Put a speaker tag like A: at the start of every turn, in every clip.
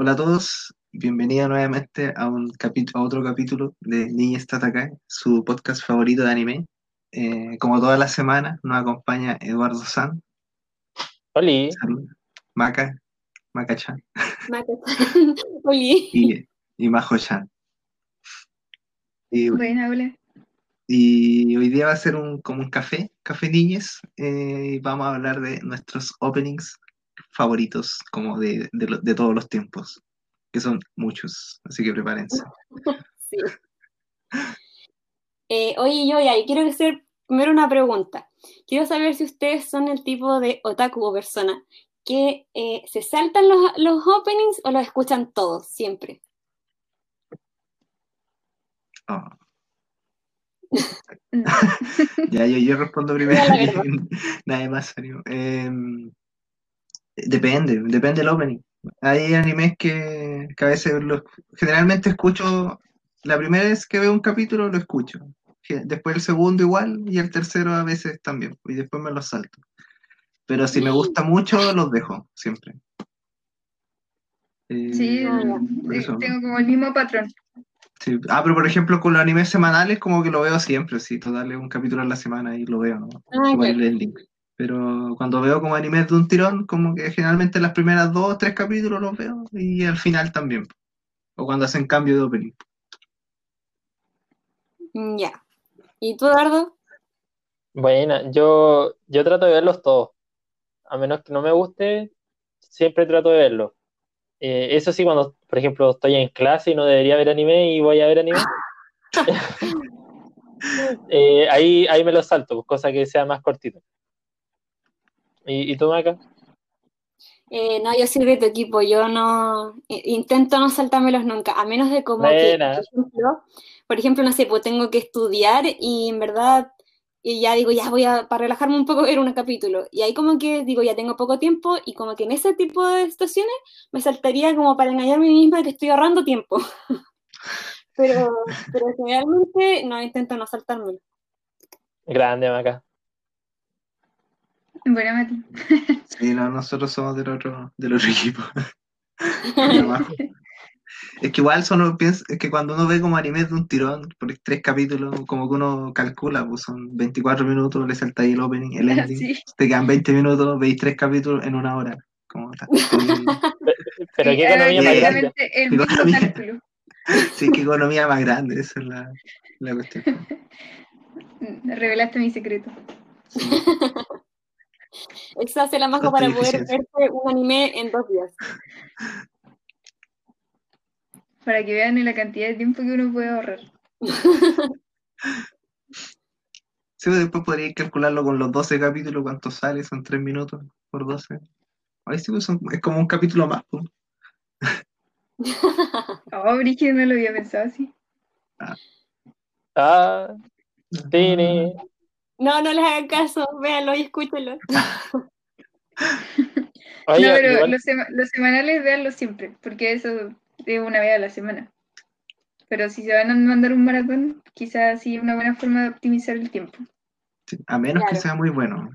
A: Hola a todos, bienvenidos nuevamente a, un capi- a otro capítulo de Niña acá, su podcast favorito de anime. Eh, como todas las semanas, nos acompaña Eduardo San,
B: Oli,
A: Maca, Maca-chan
C: Oli.
A: y, y Majo-chan.
C: Buena, hola.
A: y hoy día va a ser un, como un café, café niñes, eh, y vamos a hablar de nuestros openings favoritos, como de, de de todos los tiempos, que son muchos, así que prepárense.
C: Sí. Eh, oye, yo ya, y quiero hacer primero una pregunta. Quiero saber si ustedes son el tipo de otaku o persona que eh, se saltan los, los openings o los escuchan todos, siempre.
A: Oh. Ya, yo, yo respondo primero. Nada más. Em, depende, depende del opening. Hay animes que, que a veces los, generalmente escucho, la primera vez que veo un capítulo lo escucho. Después el segundo igual y el tercero a veces también. Y después me los salto. Pero si me gusta mucho, los dejo, siempre. Eh,
D: Sí, eh,
A: eso.
D: tengo como el mismo patrón.
A: Sí. Ah, pero por ejemplo con los animes semanales como que lo veo siempre, sí, total, un capítulo a la semana y lo veo, ¿no?
C: Ah,
A: el link. Pero cuando veo como animes de un tirón, como que generalmente las primeras dos o tres capítulos los veo y al final también. O cuando hacen cambio de opening.
C: Mm, Ya. ¿Y tú, Dardo?
B: buena, yo, yo trato de verlos todos. A menos que no me guste, siempre trato de verlos. Eh, eso sí, cuando, por ejemplo, estoy en clase y no debería ver anime y voy a ver anime, eh, ahí, ahí me los salto, cosa que sea más cortito. ¿Y, y tú, Maca?
C: Eh, no, yo soy de tu equipo, yo no intento no saltármelos nunca, a menos de como que,
B: Buena.
C: por ejemplo, por ejemplo, no sé, pues tengo que estudiar y en verdad y ya digo, ya voy a, para relajarme un poco, ver un capítulo. Y ahí como que digo, ya tengo poco tiempo y como que en ese tipo de situaciones me saltaría como para engañarme a mí misma que estoy ahorrando tiempo. Pero, pero generalmente no intento no saltármelo.
B: Grande, Maca.
D: Buena, Mati.
A: Sí, no, nosotros somos del otro, del otro equipo. Es que igual son, es que cuando uno ve como animes de un tirón, por tres capítulos, como que uno calcula, pues son 24 minutos, le saltáis el opening, el ending,
D: Sí.
A: te quedan 20 minutos, veis tres capítulos en una hora. Como tal.
B: Pero
D: Sí,
B: qué economía más grande.
D: el mismo
A: economía.
D: cálculo.
A: Sí, qué economía más grande, esa es la, la cuestión.
D: Revelaste mi secreto.
C: Eso hace la majo para
A: de
C: poder verse un anime en dos días.
D: Para que vean la cantidad de tiempo que uno puede ahorrar.
A: Sí, pues después podríais calcularlo con los 12 capítulos, cuánto sale, son 3 minutos por 12. Ahí sí, pues son- es como un capítulo más. pues.
D: Oh, Brígido, no lo había pensado así.
B: Ah, tiene.
C: No, no les hagan caso, véanlo y escúchenlo.
B: Oye,
D: no, pero
B: igual-
D: los, sema- los semanales véanlos siempre, porque eso es una vez a la semana. Pero si se van a mandar un maratón, quizás sí es una buena forma de optimizar el tiempo.
A: Sí, A menos que sea muy bueno.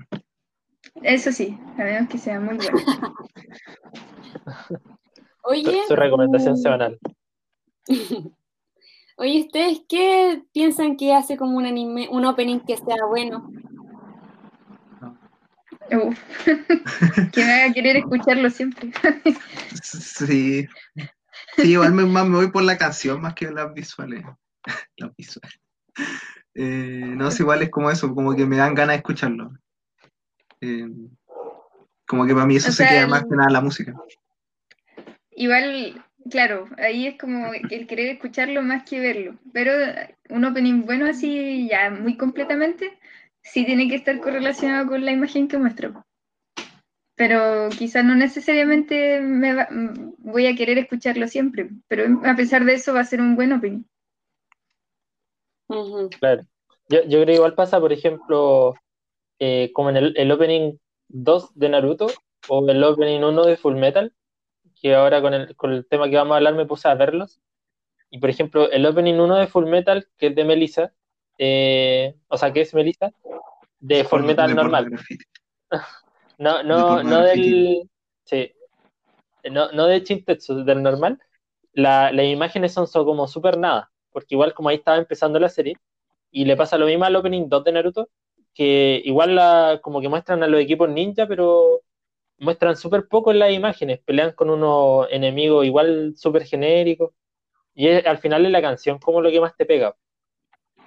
D: Eso sí, a menos que sea muy bueno.
C: Oye,
B: su, recomendación semanal.
C: Oye, ¿ustedes qué piensan que hace como un anime, un opening que sea bueno?
D: Uf. que me haga querer escucharlo siempre.
A: Sí. Sí, igual me, más me voy por la canción más que las visuales. Las visuales. Eh, no, es igual es como eso, como que me dan ganas de escucharlo. Eh, como que para mí eso
D: O
A: se
D: sea,
A: queda más que nada la música.
D: Igual, claro, ahí es como el querer escucharlo más que verlo. Pero un opening bueno así, ya muy completamente, sí tiene que estar correlacionado con la imagen que muestra. Pero quizás no necesariamente me va- voy a querer escucharlo siempre. Pero a pesar de eso va a ser un buen opening.
B: Claro. Yo, yo creo que igual pasa, por ejemplo, eh, como en el, el opening 2 de Naruto o el opening 1 de Full Metal, que ahora con el, con el tema que vamos a hablar me puse a verlos. Y por ejemplo, el opening 1 de Full Metal, que es de Melissa, eh, o sea, que es Melissa, de Full
A: Por-
B: Metal
A: de
B: normal.
A: graffiti.
B: No,
A: de
B: no, no del. Sí. no, no de Chintetsu, del normal, la- las imágenes son, son como súper nada, porque igual como ahí estaba empezando la serie, y le pasa lo mismo al opening 2 de Naruto, que igual la, como que muestran a los equipos ninja, pero muestran súper poco en las imágenes, pelean con unos enemigos igual súper genéricos, y es- al final es la canción como lo que más te pega.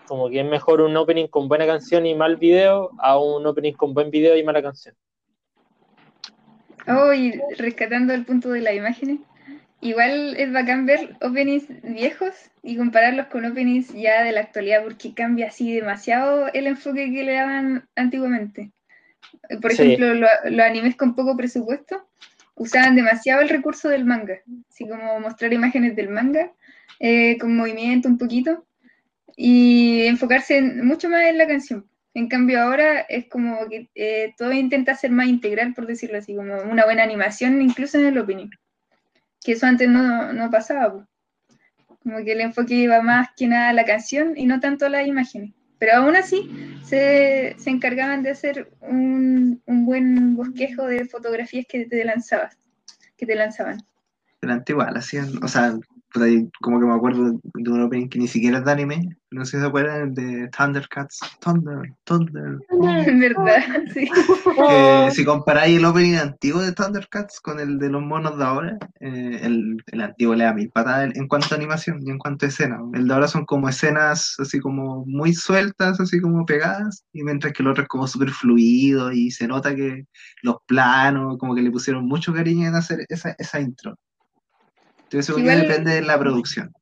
B: Como que es mejor un opening con buena canción y mal video a un opening con buen video y mala canción.
D: Oh, y rescatando el punto de las imágenes, igual es bacán ver openings viejos y compararlos con openings ya de la actualidad, porque cambia así demasiado el enfoque que le daban antiguamente. Por
B: Sí.
D: ejemplo, lo- los animes con poco presupuesto usaban demasiado el recurso del manga, así como mostrar imágenes del manga eh, con movimiento un poquito y enfocarse en- mucho más en la canción. En cambio ahora es como que eh, todo intenta ser más integral, por decirlo así, como una buena animación incluso en el opening. Que eso antes no, no pasaba. Como que el enfoque iba más que nada a la canción y no tanto a las imágenes. Pero aún así se, se encargaban de hacer un, un buen bosquejo de fotografías que te lanzabas, que te lanzaban.
A: Igual, o sea, como que me acuerdo de un opening que ni siquiera es de anime, no sé si se acuerdan, de Thundercats, Thunder, Thunder.
D: En verdad, sí.
A: Que si comparáis el opening antiguo de Thundercats con el de los monos de ahora, eh, el, el antiguo le da mil patadas en, en cuanto a animación y en cuanto a escena. El de ahora son como escenas así como muy sueltas, así como pegadas, y mientras que el otro es como súper fluido y se nota que los planos, como que le pusieron mucho cariño en hacer esa, esa intro. Entonces, según yo,
D: Igual-
A: depende de la producción.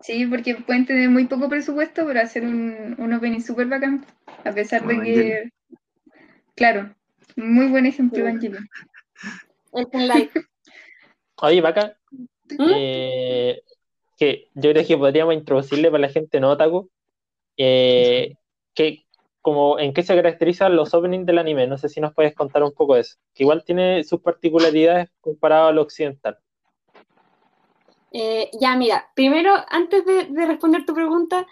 D: Sí, porque pueden tener muy poco presupuesto, pero hacer un, un opening súper bacán. A pesar de que, claro, muy buen ejemplo, Evangelion.
C: El live.
B: Oye, Vaca,
C: ¿Mm?
B: eh, que yo creo que podríamos introducirle para la gente no otaku, eh, que, como, en qué se caracterizan los openings del anime. No sé si nos puedes contar un poco de eso. Que igual tiene sus particularidades comparado a lo occidental.
C: Eh, ya, mira, primero, antes de, de responder tu pregunta,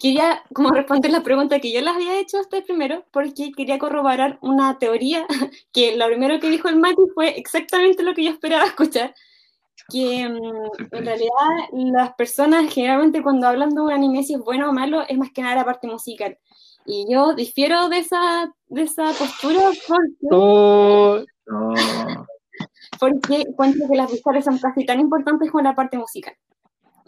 C: quería como responder la pregunta que yo les había hecho a ustedes primero, porque quería corroborar una teoría que lo primero que dijo el Mati fue exactamente lo que yo esperaba escuchar, que mm, en realidad las personas generalmente cuando hablan de un anime si es bueno o malo es más que nada la parte musical. Y yo difiero de esa, de esa postura porque
B: Oh,
A: No,
C: porque encuentro que las visuales son casi tan importantes como la parte musical.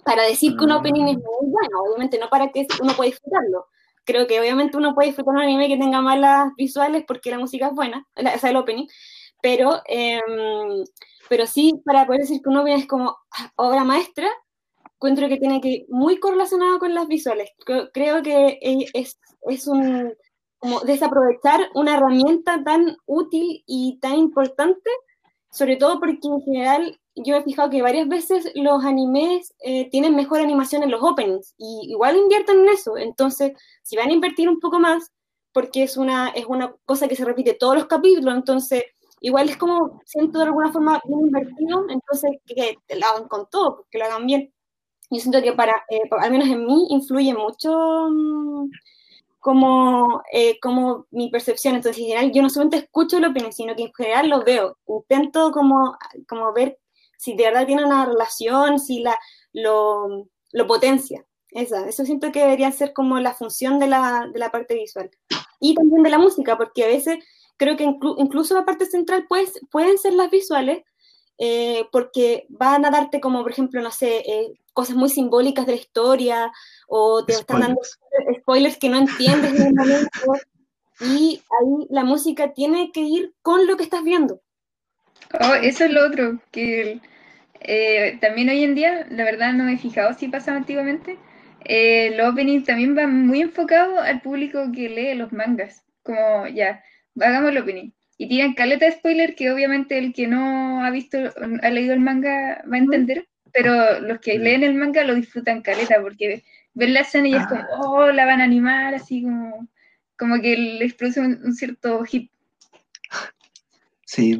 C: Para decir que un
A: Mm.
C: opening es muy bueno, obviamente no para que uno pueda disfrutarlo. Creo que obviamente uno puede disfrutar un anime que tenga malas visuales porque la música es buena, la- o sea, el opening, pero, em, pero sí para poder decir que un opening es como obra maestra, encuentro que tiene que ir muy correlacionado con las visuales. Creo, creo que eh, es, es un como desaprovechar una herramienta tan útil y tan importante sobre todo porque en general yo he fijado que varias veces los animes eh, tienen mejor animación en los openings y igual invierten en eso. Entonces, si van a invertir un poco más, porque es una, es una cosa que se repite todos los capítulos, entonces igual es como, siento de alguna forma bien invertido, entonces que, que lo hagan con todo, que lo hagan bien. Yo siento que para, eh, al menos en mí, influye mucho mm, como, eh, como mi percepción. Entonces, en general, yo no solamente escucho el opening, sino que en general lo veo. Intento como, como ver si de verdad tiene una relación, si la, lo, lo potencia. Esa, eso siento que debería ser como la función de la, de la parte visual. Y también de la música, porque a veces creo que inclu incluso la parte central pues, pueden ser las visuales, eh, porque van a darte como, por ejemplo, no sé, eh, cosas muy simbólicas de la historia, o te están dando
A: spoilers.
C: spoilers que no entiendes en el momento, y ahí la música tiene que ir con lo que estás viendo.
D: Oh, eso es lo otro, que eh, también hoy en día, la verdad no me he fijado si pasaba antiguamente, eh, los openings también van muy enfocados al público que lee los mangas, como ya, hagamos el opening. Y tiran caleta de spoiler que obviamente el que no ha visto, ha leído el manga va a entender, pero los que leen el manga lo disfrutan caleta porque ven la escena y es como,
A: Ah.
D: oh, la van a animar, así como, como que les produce un, un cierto hit.
A: Sí,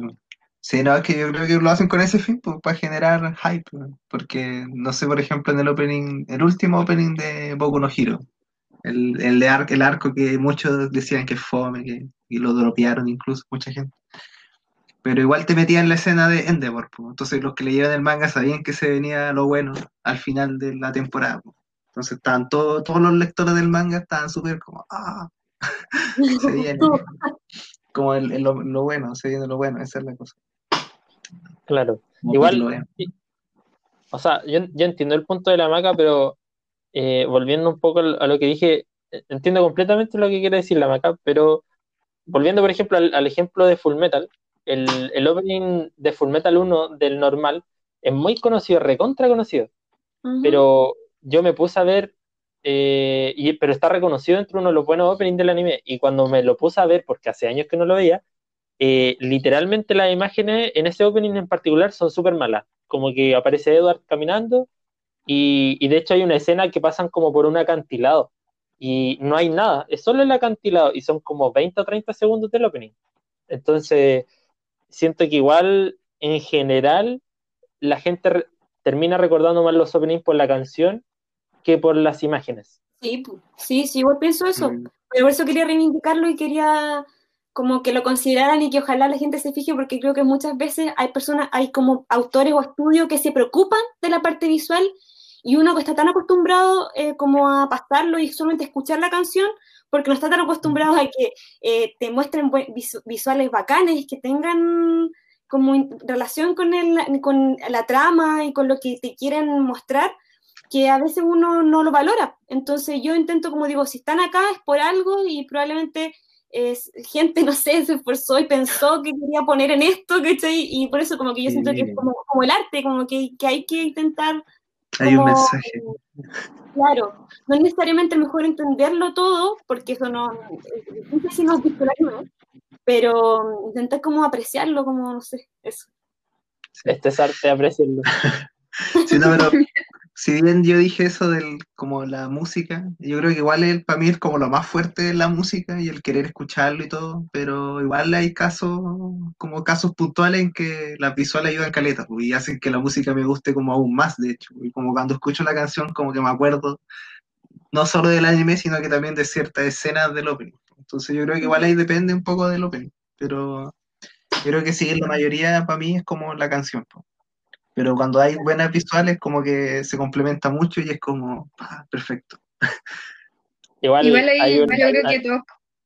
A: sí, no, es que yo creo que lo hacen con ese fin, pues, para generar hype, porque no sé, por ejemplo, en el opening, el último opening de Boku no Hero, el, el, de ar- el arco que muchos decían que es fome, que y lo dropearon incluso mucha gente. Pero igual te metía en la escena de Endeavor, entonces los que leyeron el manga sabían que se venía lo bueno al final de la temporada. po. Entonces estaban todos, todos los lectores del manga estaban súper como, ah, se viene. Como el, el- lo, lo bueno, se viene lo bueno, esa es la cosa.
B: Claro.
A: Como
B: Igual-. O sea, yo, yo entiendo el punto de la maca, pero eh, volviendo un poco a lo que dije, eh, entiendo completamente lo que quiere decir la maca, pero volviendo, por ejemplo, al, al ejemplo de Full Metal, el, el opening de Full Metal 1 del normal es muy conocido, recontra conocido,
C: Ujú.
B: pero yo me puse a ver, eh, y, pero está reconocido entre uno de los buenos openings del anime, y cuando me lo puse a ver, porque hace años que no lo veía, eh, literalmente las imágenes en ese opening en particular son súper malas, como que aparece Edward caminando, y, y de hecho hay una escena que pasan como por un acantilado, y no hay nada, es solo el acantilado, y son como 20 o 30 segundos del opening. Entonces, siento que igual, en general, la gente re- termina recordando más los openings por la canción que por las imágenes.
C: Sí, sí, sí, igual pienso eso.
A: Mm.
C: Pero por eso quería reivindicarlo y quería como que lo consideraran y que ojalá la gente se fije, porque creo que muchas veces hay personas, hay como autores o estudios que se preocupan de la parte visual y uno que está tan acostumbrado eh, como a pasarlo y solamente escuchar la canción, porque no está tan acostumbrado a que eh, te muestren visuales bacanes, que tengan como relación con, el, con la trama y con lo que te quieren mostrar, que a veces uno no lo valora. Entonces yo intento, como digo, si están acá es por algo y probablemente es, gente, no sé, se esforzó y pensó que quería poner en esto, ¿cachai? Y por eso como que yo siento que es como, como el arte, como que, que hay que intentar,
A: Hay un mensaje.
C: claro, no es necesariamente mejor entenderlo todo, porque eso no, es difícil si no visualizamos, pero intentar como apreciarlo, como, no sé, eso.
B: Este es arte, apreciarlo.
A: Sí, no, pero si bien yo dije eso del como la música, yo creo que igual el, para mí es como lo más fuerte de la música y el querer escucharlo y todo, pero igual hay casos, como casos puntuales en que las visuales ayudan caleta pues, y hacen que la música me guste como aún más, de hecho, y como cuando escucho la canción como que me acuerdo no solo del anime, sino que también de ciertas escenas del opening. Entonces yo creo que igual ahí depende un poco del opening, pero yo creo que sí, la mayoría para mí es como la canción. Pero cuando hay buenas visuales, como que se complementa mucho y es como, ah, perfecto.
B: Igual,
D: Igual ahí
B: hay un-
D: yo creo
B: hay-
D: que todos,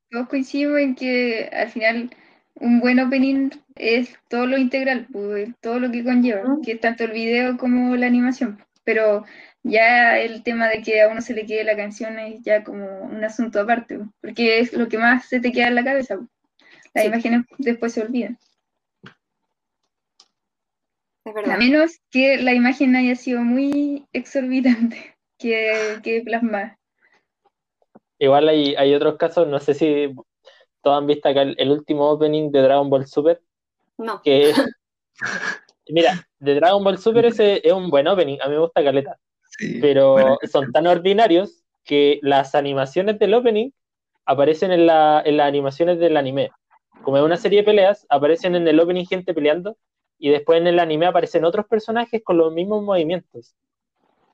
D: todos coincidimos en que al final un buen opening es todo lo integral, pues, todo lo que conlleva,
C: Mm.
D: que es tanto el video como la animación. Pero ya el tema de que a uno se le quede la canción es ya como un asunto aparte, porque es lo que más se te queda en la cabeza. pues. Las
C: Sí.
D: imágenes después se olvidan.
C: Es
D: A menos que la imagen haya sido muy exorbitante que, que plasmar.
B: igual hay, hay otros casos, no sé si todos han visto acá el, el último opening de Dragon Ball Super,
C: No.
B: que mira, de Dragon Ball Super ese es un buen opening, a mí me gusta Caleta,
A: Sí,
B: pero
A: bueno,
B: son tan ordinarios que las animaciones del opening aparecen en, la, en las animaciones del anime. Como es una serie de peleas, aparecen en el opening gente peleando y después en el anime aparecen otros personajes con los mismos movimientos.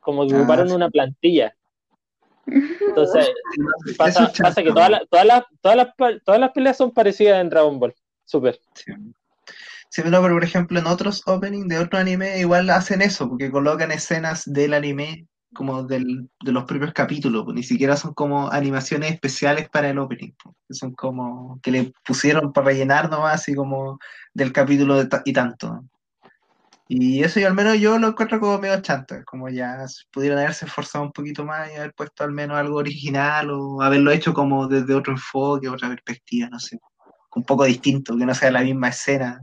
B: Como que
A: Ah,
B: ocuparon
A: sí.
B: una plantilla. Entonces, pasa, que todas las, todas, las, todas, las, todas las peleas son parecidas en Dragon Ball. Super.
A: Sí. Sí, pero por ejemplo en otros openings de otro anime igual hacen eso, porque colocan escenas del anime como del, de los propios capítulos, pues, ni siquiera son como animaciones especiales para el opening, pues, que son como que le pusieron para rellenar nomás, así como del capítulo de ta- y tanto. Y eso yo al menos yo lo encuentro como medio chanta, como ya pudieron haberse esforzado un poquito más y haber puesto al menos algo original o haberlo hecho como desde otro enfoque, otra perspectiva, no sé, un poco distinto, que no sea la misma escena.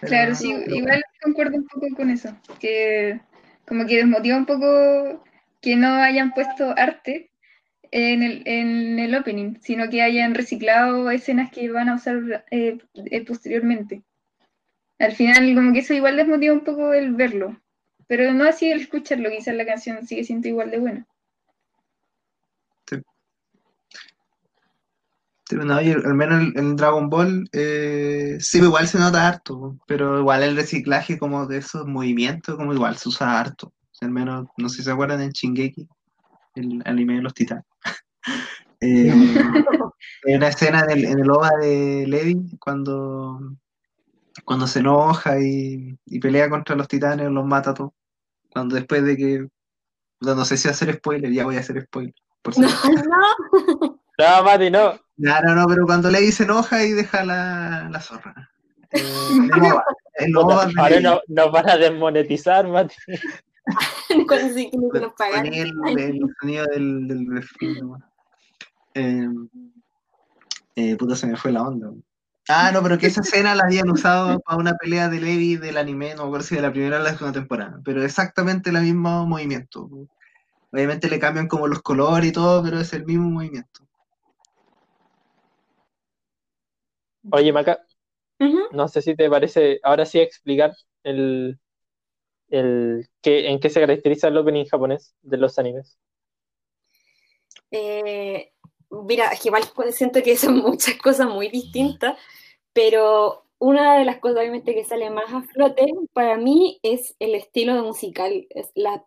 A: Pero-
D: Claro, sí, igual concuerdo un poco con eso, que como que desmotiva un poco que no hayan puesto arte en el, en el opening, sino que hayan reciclado escenas que van a usar eh, eh, posteriormente. Al final, como que eso igual desmotiva un poco el verlo, pero no así el escucharlo, quizás la canción sigue siendo igual de buena.
A: No, y al menos en, Dragon Ball, eh, sí, igual se nota harto, pero igual el reciclaje como de esos movimientos, como igual se usa harto. Al menos, no sé si se acuerdan en Shingeki, el anime de los titanes. Eh, Hay una escena en el, en el OVA de Levi cuando, cuando se enoja y, y pelea contra los titanes, los mata a todos. Cuando después de que. No, no sé si hacer spoiler, ya voy a hacer spoiler. Por si
C: No, no.
B: No, Mati, no.
A: No, no, no, pero cuando Levi se enoja y deja la, la zorra. Eh, OVA de
B: Ahora no, nos van a desmonetizar, Mati.
C: Cuando sí que no nos pagan.
A: Ponía el, el sonido del, del. Eh, eh, puta, se me fue la onda. Ah, no, pero que esa escena la habían usado para una pelea de Levi del anime, no me acuerdo si de la primera o la segunda temporada, pero exactamente el mismo movimiento. Obviamente le cambian como los colores y todo, pero es el mismo movimiento.
B: Oye, Maca, no sé si te parece ahora sí explicar el, el qué, en qué se caracteriza el opening japonés de los animes.
C: Eh, mira, es que igual siento que son muchas cosas muy distintas, pero una de las cosas obviamente que sale más a flote para mí es el estilo de musical. Es la,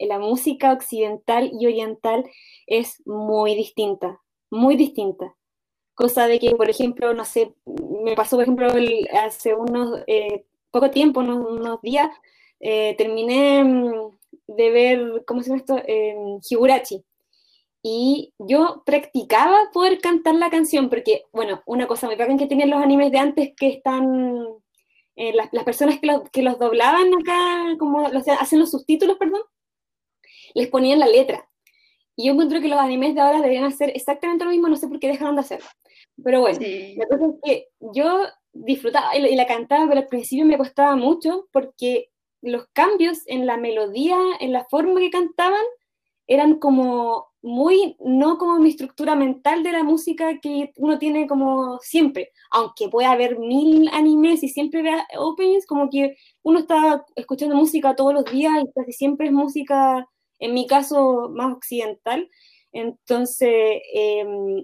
C: la música occidental y oriental es muy distinta, muy distinta. Cosa de que, por ejemplo, no sé, me pasó, por ejemplo, el- hace unos eh, poco tiempo, unos, unos días, eh, terminé mm, de ver, ¿cómo se llama esto? Eh, Higurashi. Y yo practicaba poder cantar la canción, porque, bueno, una cosa muy bacán que tienen los animes de antes que están, eh, las, las personas que los, que los doblaban acá, como hacen los subtítulos, perdón, les ponían la letra. Y yo encuentro que los animes de ahora deberían hacer exactamente lo mismo, no sé por qué dejaron de hacerlo. Pero bueno,
D: Sí.
C: la cosa es que yo disfrutaba y la, cantaba, pero al principio me costaba mucho porque los cambios en la melodía, en la forma que cantaban, eran como muy, no como mi estructura mental de la música que uno tiene como siempre, aunque pueda haber mil animes y siempre vea openings, como que uno está escuchando música todos los días y casi siempre es música, en mi caso, más occidental. Entonces, a-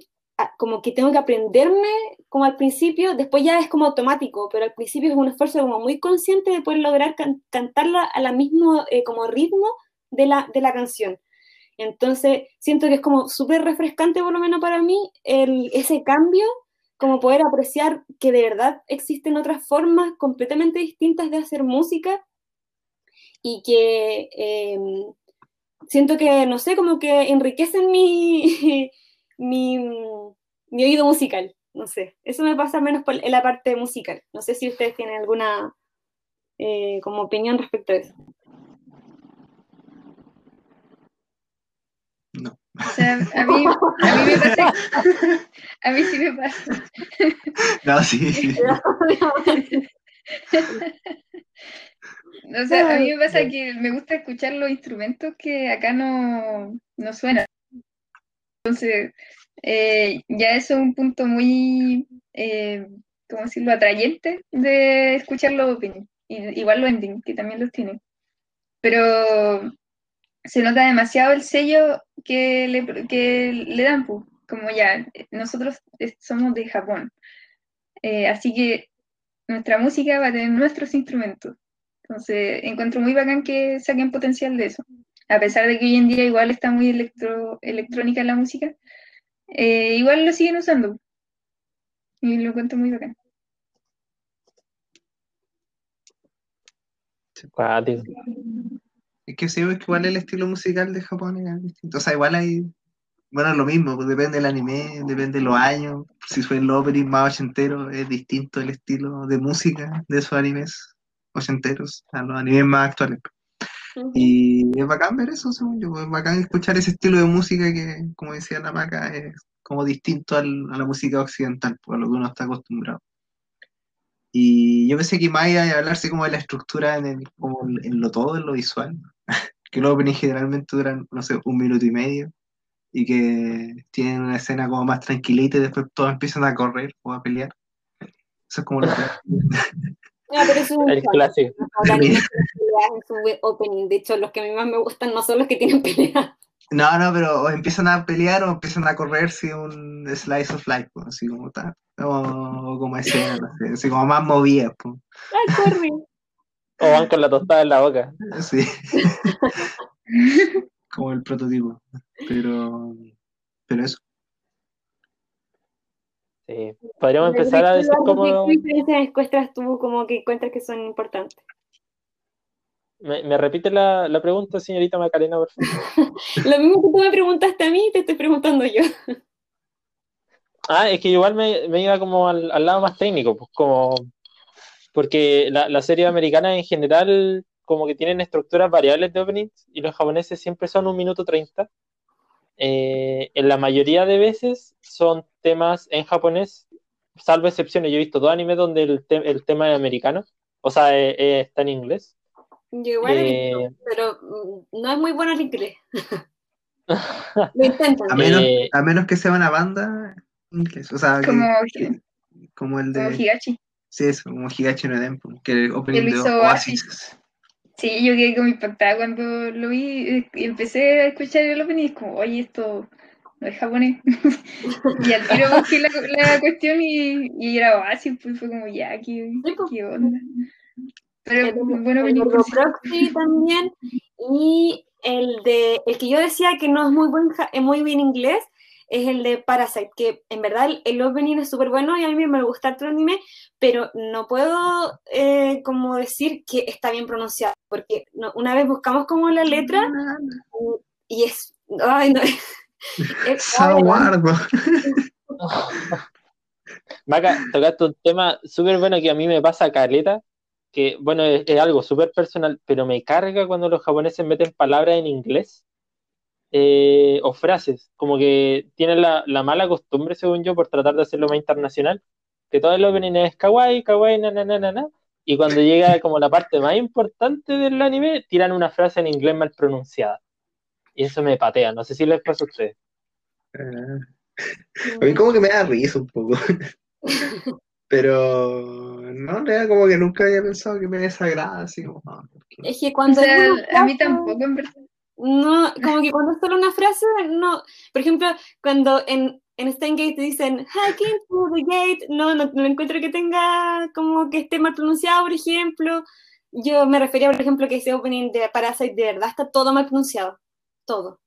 C: como que tengo que aprenderme como al principio, después ya es como automático, pero al principio es un esfuerzo como muy consciente de poder lograr can- cantarla a la mismo eh, como ritmo de la, de la canción. Entonces, siento que es como súper refrescante, por lo menos para mí, el, ese cambio, como poder apreciar que de verdad existen otras formas completamente distintas de hacer música y que em, siento que, no sé, como que enriquecen mi, mi, mi oído musical. No sé, eso me pasa menos por, en la parte musical. No sé si ustedes tienen alguna eh, como opinión respecto a eso.
A: No.
D: O sea, a mí, a mí me pasa, a mí sí me pasa.
A: No, sí, sí.
D: O sea, a mí me pasa que me gusta escuchar los instrumentos que acá no, no suenan. Entonces, eh, ya eso es un punto muy, eh, ¿cómo decirlo?, atrayente de escuchar los openings. Igual los endings, que también los tienen. Pero se nota demasiado el sello que le, que le dan, pu. como ya, nosotros somos de Japón. Eh, así que nuestra música va a tener nuestros instrumentos. Entonces, encuentro muy bacán que saquen potencial de eso. A pesar de que hoy en día igual está muy electro, electrónica la música, eh, igual lo siguen usando. Y lo encuentro muy bacán.
B: Cuático.
A: Es que sí, es que igual el estilo musical de Japón es distinto. O sea, igual hay. Bueno, lo mismo, pues depende del anime, depende de los años. Si fue el opening más ochentero, es distinto el estilo de música de esos animes ochenteros a los animes más actuales. Y es bacán ver eso, según yo. Es bacán escuchar ese estilo de música que, como decía la Maca, es como distinto al- a la música occidental, por lo que uno está acostumbrado. Y yo pensé que más iba a hablarse como de la estructura en, el- como en lo todo, en lo visual. Que los openings generalmente duran, no sé, un minuto y medio. Y que tienen una escena como más tranquilita y después todos empiezan a correr o a pelear. Eso es como lo que...
C: Ah, pero es un
B: El clásico.
C: En su opening. De hecho, los que a mí más me gustan no son los que tienen peleas.
A: No, no, pero o empiezan a pelear o empiezan a correr si un slice of life, pues, así como tal. O, o como escena, no sé, así como más movidas, pues.
C: ¡Ay, corre!
B: O van con la tostada en la boca.
A: Sí. como el prototipo. Pero, pero eso.
B: Podríamos empezar a decir cómo...
C: ¿Qué diferencias encuentras tú como que encuentras que son importantes?
B: ¿Me, me repite la, la, pregunta, señorita Macarena, por favor?
C: Lo mismo que tú me preguntaste a mí, te estoy preguntando yo.
B: Ah, es que igual me, me iba como al, al, lado más técnico, pues como... Porque la, la serie americana en general como que tienen estructuras variables de openings y los japoneses siempre son un minuto treinta. Eh, en la mayoría de veces son temas en japonés, salvo excepciones. Yo he visto dos animes donde el, te el tema es americano, o sea, eh, eh, está en inglés.
C: Yo igual he visto, pero mm, no es muy bueno el inglés. Lo intentan.
A: A menos, a menos que sea una banda inglés, o sea,
D: Como,
A: que, como el de...
D: como Higachi.
A: Sí, eso, como Higachi no Denpo, que el opening de Oasis.
D: Sí, yo quedé como impactada cuando lo vi eh, y empecé a escuchar el opening y es como, oye, esto no es japonés. y al tiro busqué la, la cuestión y, y era Oasis, pues fue como, ya, ¿qué, qué onda? Pero
C: el,
D: bueno,
C: el Proxy también y el de el que yo decía que no es muy buen es muy bien inglés es el de Parasite que en verdad el, el opening es súper bueno y a mí me gusta el anime pero no puedo eh, como decir que está bien pronunciado porque no, una vez buscamos como la letra y es ay no.
A: Es.
B: Maca, tocaste un tema súper bueno que a mí me pasa caleta que, bueno, es, es algo súper personal, pero me carga cuando los japoneses meten palabras en inglés eh, o frases, como que tienen la, la, mala costumbre, según yo, por tratar de hacerlo más internacional, que todo el opening es kawaii, kawaii, na, na, na, na, na, y cuando llega como la parte más importante del anime, tiran una frase en inglés mal pronunciada. Y eso me patea, no sé si les pasa a ustedes.
A: Uh, a mí como que me da risa un poco. Pero no, en realidad como que nunca había pensado que me desagrada, así como... No,
C: es que cuando...
D: O sea, a mí tampoco, en verdad.
C: No, como que cuando es solo una frase, no. Por ejemplo, cuando en, en Steingate dicen hacking through the gate, no, no, no encuentro que tenga como que esté mal pronunciado, por ejemplo. Yo me refería, por ejemplo, que ese opening de Parasite de verdad está todo mal pronunciado. Todo.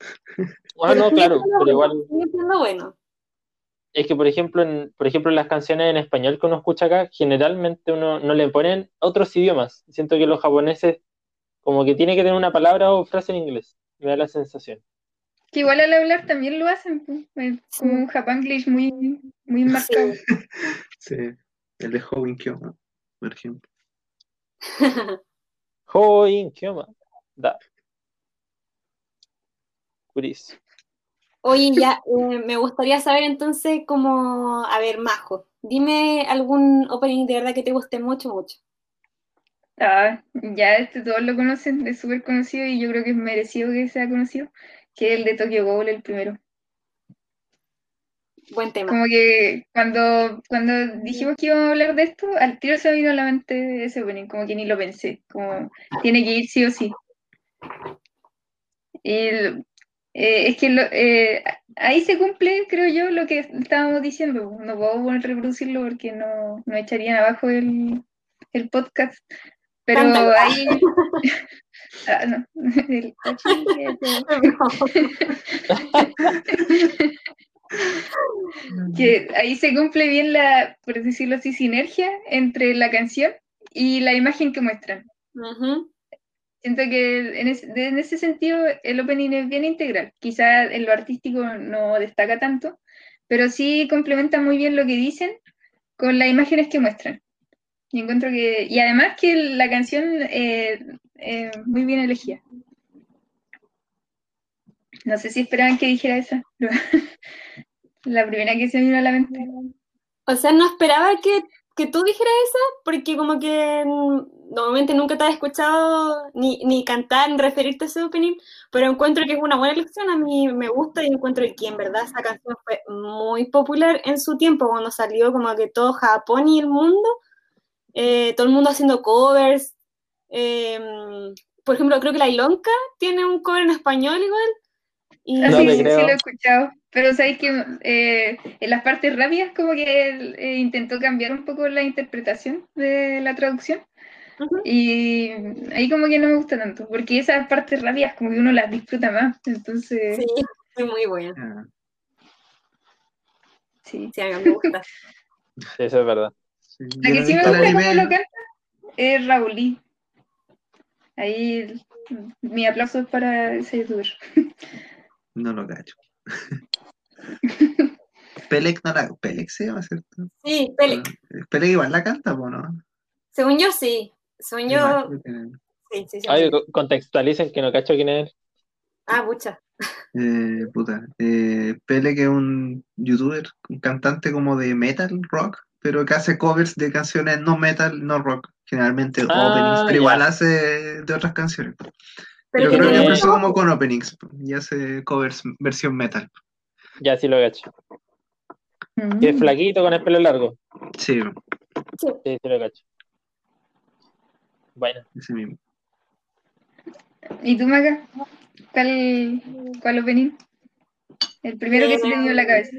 B: Bueno, no, claro, pero
C: bueno,
B: igual.
C: siendo bueno.
B: Es que, por ejemplo, en, por ejemplo, en las canciones en español que uno escucha acá, generalmente uno no le ponen otros idiomas. Siento que los japoneses, como que tiene que tener una palabra o frase en inglés. Me da la sensación.
D: Que igual al hablar también lo hacen, pues, como un japanglish muy, muy marcado.
A: Sí, el de Hogan Kyoma, por ejemplo.
B: Hoin, Kyoma. Da. Curis.
C: Oye, ya, eh, me gustaría saber entonces cómo, a ver, Majo, dime algún opening de verdad que te guste mucho, mucho.
D: Ah, ya este todos lo conocen, es súper conocido y yo creo que es merecido que sea conocido, que es el de Tokyo Ghoul, el primero.
C: Buen tema.
D: Como que cuando, cuando dijimos que íbamos a hablar de esto, al tiro se me vino a la mente ese opening, como que ni lo pensé, como tiene que ir sí o sí. Y el- eh, es que lo- eh, ahí se cumple, creo yo, lo que estábamos diciendo. No puedo reproducirlo porque no, no echarían abajo el, el podcast. Pero
C: Cántalo.
D: ahí. Ah, no. El que ahí se cumple bien la, por decirlo así, sinergia entre la canción y la imagen que muestran. Siento que en, es- de- en ese sentido el opening es bien integral. Quizá en lo artístico no destaca tanto, pero sí complementa muy bien lo que dicen con las imágenes que muestran. Y encuentro que, y además que la canción eh, eh, muy bien elegida. No sé si esperaban que dijera esa. la primera que se me vino a la mente.
C: O sea, no esperaba que, que tú dijeras esa, porque como que mm, normalmente nunca te has escuchado ni, ni cantar ni referirte a ese opening, pero encuentro que es una buena elección, a mí me gusta y encuentro que en verdad esa canción fue muy popular en su tiempo, cuando salió como que todo Japón y el mundo, eh, todo el mundo haciendo covers. eh, por ejemplo, creo que la Ilonka tiene un cover en español igual. Y
D: Ah,
B: No
D: sí,
B: te
D: sí, sí lo he escuchado. Pero sabéis que eh, en las partes rápidas como que él eh, intentó cambiar un poco la interpretación de la traducción.
C: Ujú.
D: Y ahí como que no me gusta tanto, porque esas partes rápidas como que uno las disfruta más. Entonces,
C: Sí, fue muy buena.
A: Ah,
D: Sí.
C: Sí, a mí me gusta.
B: Sí, eso es verdad.
A: Sí,
D: La que sí me gusta cómo lo canta es Raulí. Ahí mi aplauso es para ese youtuber.
A: No lo cacho. Pelec no la. Pelec se llama, ¿cierto?
C: Sí, Pele.
A: Pelec igual la canta, po, ¿no?
C: Según yo, sí. Según yo, sí, sí, sí.
B: Ay, contextualicen que no cacho quién es.
C: Ah, pucha.
A: Eh, puta. Eh, Pele, que es un youtuber, un cantante como de metal rock, pero que hace covers de canciones no metal, no rock. Generalmente
B: Ah,
A: openings, pero
B: ya.
A: igual hace de otras canciones.
C: Pero
A: Yo
C: que
A: creo que empezó como con openings y hace covers versión metal.
B: Ya sí lo cacho.
D: Mm.
B: Que es flaquito con el pelo largo.
A: Sí,
B: Sí, sí lo cacho. Bueno,
A: ese mismo.
D: ¿Y tú, Maca? ¿Cuál, cuál opening? El primero que se te vino en la cabeza.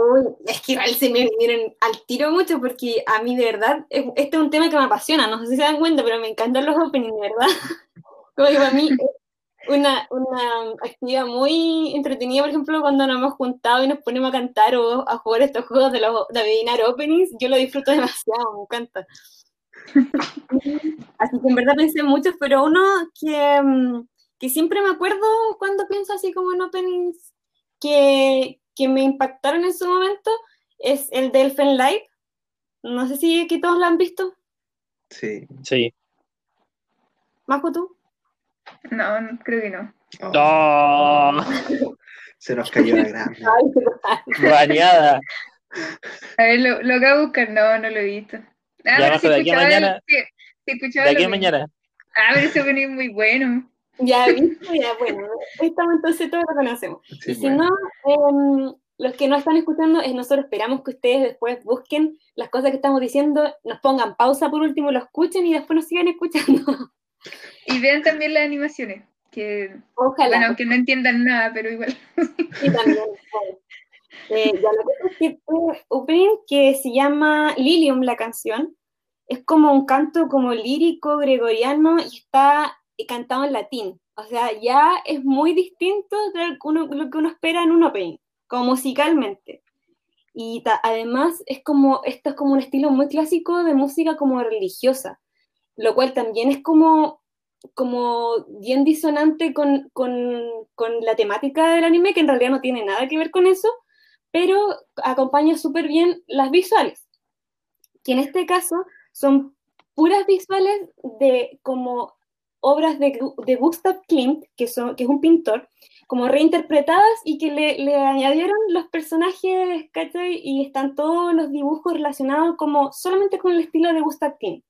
C: Uy, es que igual se me vienen al tiro mucho porque a mí de verdad, es- este es un tema que me apasiona, no sé si se dan cuenta, pero me encantan los openings, verdad. Como que para mí es una, una actividad muy entretenida, por ejemplo, cuando nos hemos juntado y nos ponemos a cantar o a jugar estos juegos de, los, de adivinar openings, yo lo disfruto demasiado, me encanta. Así que en verdad pensé en muchos, pero uno que, mm, que siempre me acuerdo cuando pienso así como en openings que, que me impactaron en su momento es el de Elfen Live. No sé si que todos lo han visto.
A: Sí.
B: sí.
C: Majo, tú.
D: No, no, creo que no.
A: Oh,
B: ¡No!
A: Se nos cayó la grande.
B: Bañada.
D: A ver, lo, lo acabo de buscar. No, no lo he visto. Ah,
B: Ya,
D: pero sí
B: de aquí a
D: el-
B: mañana-
D: sí escuchaba
B: De
D: el
B: aquí a mañana.
D: Ah, pero ese opening es muy bueno.
C: Ya. Ya, bueno, estamos entonces todos lo conocemos.
A: Sí,
C: y si
A: bueno.
C: no, em, los que no están escuchando, es nosotros esperamos que ustedes después busquen las cosas que estamos diciendo, nos pongan pausa por último, lo escuchen y después nos sigan escuchando.
D: Y vean también las animaciones. Que,
C: Ojalá.
D: bueno, aunque no entiendan nada, pero igual.
C: Sí, también. Eh, ya lo que es que opening que se llama Lilium, la canción, es como un canto como lírico, gregoriano, y está eh, cantado en latín. O sea, ya es muy distinto de uno, lo que uno espera en un opening, como musicalmente. Y ta- además es como, esto es como un estilo muy clásico de música como religiosa, lo cual también es como, como bien disonante con, con, con la temática del anime, que en realidad no tiene nada que ver con eso, pero acompaña súper bien las visuales, que en este caso son puras visuales de como obras de, de Gustav Klimt, que, son, que es un pintor, como reinterpretadas y que le, le añadieron los personajes, ¿cachai? Y están todos los dibujos relacionados como solamente con el estilo de Gustav Klimt.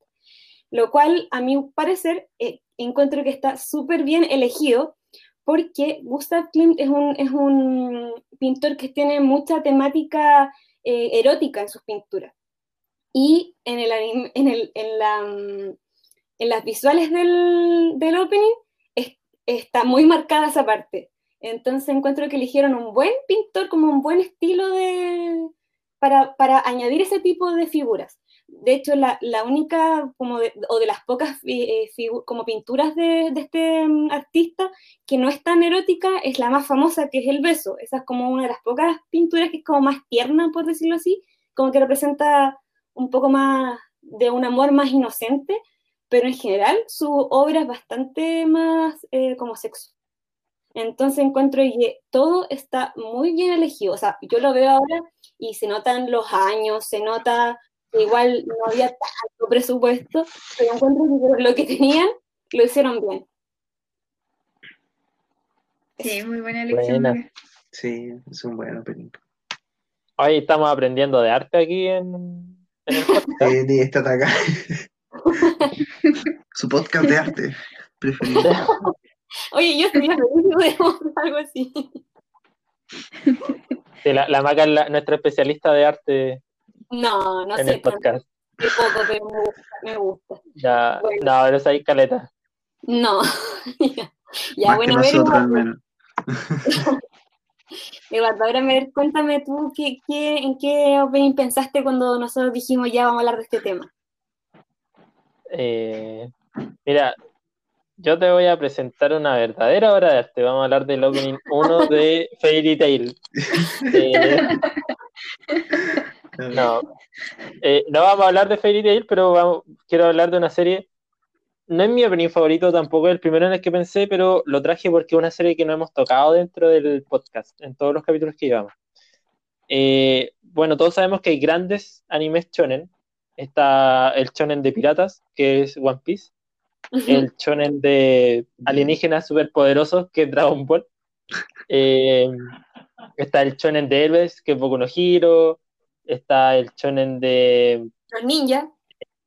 C: Lo cual, a mi parecer, eh, encuentro que está súper bien elegido porque Gustav Klimt es un, es un pintor que tiene mucha temática eh, erótica en sus pinturas. Y en, el, en, el, en, la, mm, en las visuales del, opening es- está muy marcada esa parte. Entonces encuentro que eligieron un buen pintor, como un buen estilo de, para, para añadir ese tipo de figuras. De hecho, la, única, como o de las pocas eh, figu- como pinturas de, de este mm, artista que no es tan erótica es la más famosa, que es el beso. Esa es como una de las pocas pinturas que es como más tierna, por decirlo así, como que representa un poco más de un amor más inocente, pero en general su obra es bastante más eh, como sexo. Entonces encuentro que todo está muy bien elegido. O sea, yo lo veo ahora y se notan los años, se nota que igual no había tanto presupuesto, pero encuentro que lo que tenían lo hicieron bien.
D: Sí, muy buena elección.
B: Buena.
A: Sí, es un buen opening.
B: Hoy estamos aprendiendo de arte aquí en, en el podcast.
A: Ni está acá. Su podcast de arte preferido.
C: Oye, yo sería feliz de algo así.
B: Sí, la, la Maca es la- nuestra especialista de arte
C: No, no
B: en
C: sé
B: el podcast.
C: qué poco, pero me gusta. Me gusta.
B: Ya,
C: Bueno.
B: no, pero esa ahí caleta.
C: No. ya, bueno,
A: que
C: a ver, Eduardo,
A: menos.
C: Eduardo, ahora me, cuéntame tú qué, qué, en qué opening pensaste cuando nosotros dijimos ya vamos a hablar de este tema.
B: Eh, mira, Yo te voy a presentar una verdadera obra de arte. Vamos a hablar del opening 1 de Fairy Tail. Eh, no. Eh, no vamos a hablar de Fairy Tail, pero quiero hablar de una serie. No es mi opening favorito tampoco, es el primero en el que pensé, pero lo traje porque es una serie que no hemos tocado dentro del podcast, en todos los capítulos que llevamos. Bueno, todos sabemos que hay grandes animes shonen. Está el shonen de piratas, que es One Piece. El shonen de alienígenas superpoderosos, que es Dragon Ball. Eh, está el shonen de héroes, que es Boku no Hero. Está el shonen de,
C: Los ninjas.